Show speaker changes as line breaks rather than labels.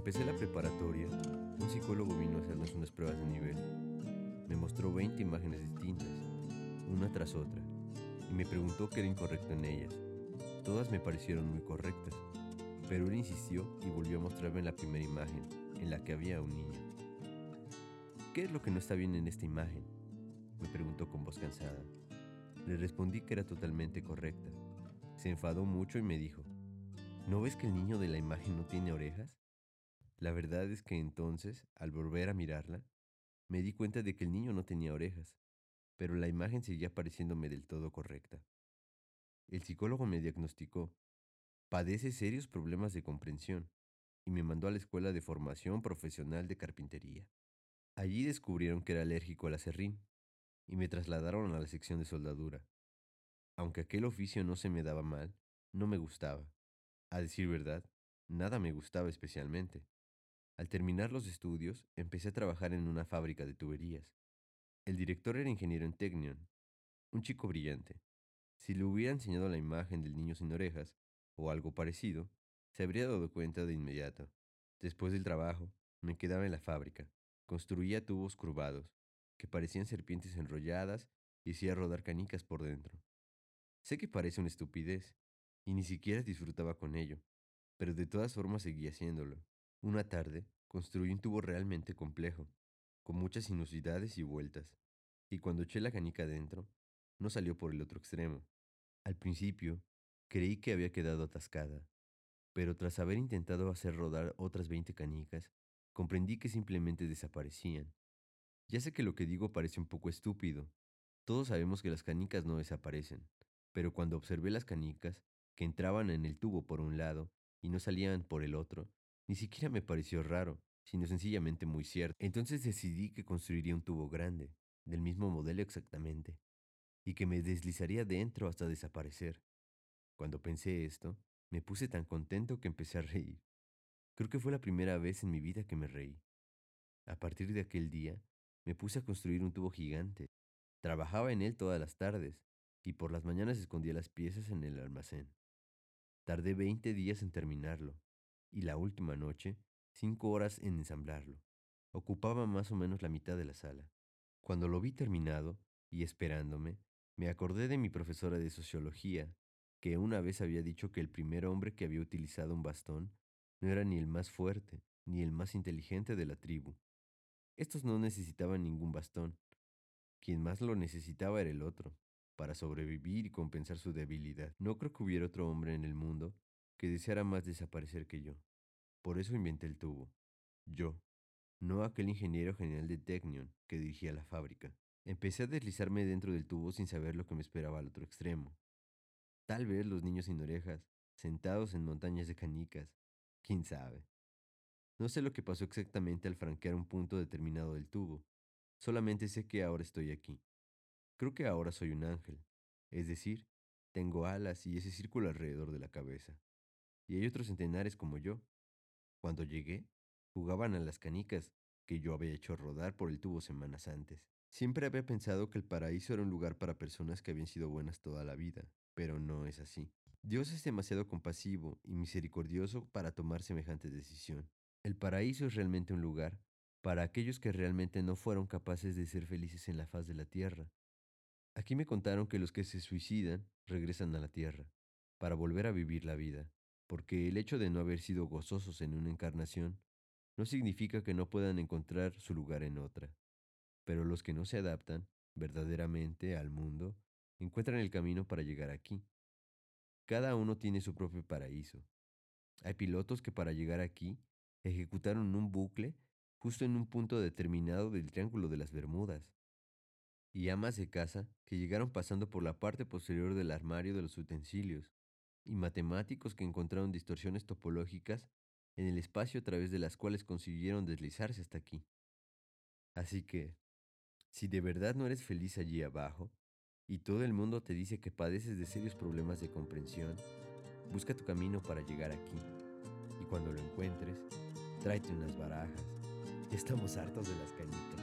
Empecé la preparatoria, un psicólogo vino a hacernos unas pruebas de nivel. Me mostró 20 imágenes distintas, una tras otra, y me preguntó qué era incorrecto en ellas. Todas me parecieron muy correctas, pero él insistió y volvió a mostrarme la primera imagen, en la que había un niño. ¿Qué es lo que no está bien en esta imagen? Me preguntó con voz cansada. Le respondí que era totalmente correcta. Se enfadó mucho y me dijo, ¿no ves que el niño de la imagen no tiene orejas? La verdad es que entonces, al volver a mirarla, me di cuenta de que el niño no tenía orejas, pero la imagen seguía pareciéndome del todo correcta. El psicólogo me diagnosticó, padece serios problemas de comprensión, y me mandó a la escuela de formación profesional de carpintería. Allí descubrieron que era alérgico al acerrín, y me trasladaron a la sección de soldadura. Aunque aquel oficio no se me daba mal, no me gustaba. A decir verdad, nada me gustaba especialmente. Al terminar los estudios, empecé a trabajar en una fábrica de tuberías. El director era ingeniero en Technion, un chico brillante. Si le hubiera enseñado la imagen del niño sin orejas, o algo parecido, se habría dado cuenta de inmediato. Después del trabajo, me quedaba en la fábrica. Construía tubos curvados, que parecían serpientes enrolladas, y hacía rodar canicas por dentro. Sé que parece una estupidez, y ni siquiera disfrutaba con ello, pero de todas formas seguía haciéndolo. Una tarde, construí un tubo realmente complejo, con muchas sinuosidades y vueltas, y cuando eché la canica dentro, no salió por el otro extremo. Al principio, creí que había quedado atascada, pero tras haber intentado hacer rodar otras 20 canicas, comprendí que simplemente desaparecían. Ya sé que lo que digo parece un poco estúpido. Todos sabemos que las canicas no desaparecen, pero cuando observé las canicas, que entraban en el tubo por un lado y no salían por el otro, ni siquiera me pareció raro, sino sencillamente muy cierto. Entonces decidí que construiría un tubo grande, del mismo modelo exactamente, y que me deslizaría dentro hasta desaparecer. Cuando pensé esto, me puse tan contento que empecé a reír. Creo que fue la primera vez en mi vida que me reí. A partir de aquel día, me puse a construir un tubo gigante. Trabajaba en él todas las tardes, y por las mañanas escondía las piezas en el almacén. Tardé 20 días en terminarlo, y la última noche, cinco horas en ensamblarlo. Ocupaba más o menos la mitad de la sala. Cuando lo vi terminado, y esperándome, me acordé de mi profesora de sociología, que una vez había dicho que el primer hombre que había utilizado un bastón no era ni el más fuerte, ni el más inteligente de la tribu. Estos no necesitaban ningún bastón. Quien más lo necesitaba era el otro, para sobrevivir y compensar su debilidad. No creo que hubiera otro hombre en el mundo que deseara más desaparecer que yo. Por eso inventé el tubo. Yo, no aquel ingeniero general de Technion que dirigía la fábrica. Empecé a deslizarme dentro del tubo sin saber lo que me esperaba al otro extremo. Tal vez los niños sin orejas, sentados en montañas de canicas, quién sabe. No sé lo que pasó exactamente al franquear un punto determinado del tubo, solamente sé que ahora estoy aquí. Creo que ahora soy un ángel, es decir, tengo alas y ese círculo alrededor de la cabeza. Y hay otros centenares como yo. Cuando llegué, jugaban a las canicas que yo había hecho rodar por el tubo semanas antes. Siempre había pensado que el paraíso era un lugar para personas que habían sido buenas toda la vida, pero no es así. Dios es demasiado compasivo y misericordioso para tomar semejante decisión. El paraíso es realmente un lugar para aquellos que realmente no fueron capaces de ser felices en la faz de la tierra. Aquí me contaron que los que se suicidan regresan a la tierra para volver a vivir la vida, porque el hecho de no haber sido gozosos en una encarnación no significa que no puedan encontrar su lugar en otra. Pero los que no se adaptan verdaderamente al mundo encuentran el camino para llegar aquí. Cada uno tiene su propio paraíso. Hay pilotos que para llegar aquí ejecutaron un bucle justo en un punto determinado del Triángulo de las Bermudas. Y amas de casa que llegaron pasando por la parte posterior del armario de los utensilios, y matemáticos que encontraron distorsiones topológicas en el espacio a través de las cuales consiguieron deslizarse hasta aquí. Así que, si de verdad no eres feliz allí abajo, y todo el mundo te dice que padeces de serios problemas de comprensión, busca tu camino para llegar aquí. Y cuando lo encuentres, tráete unas barajas. Estamos hartos de las cañitas.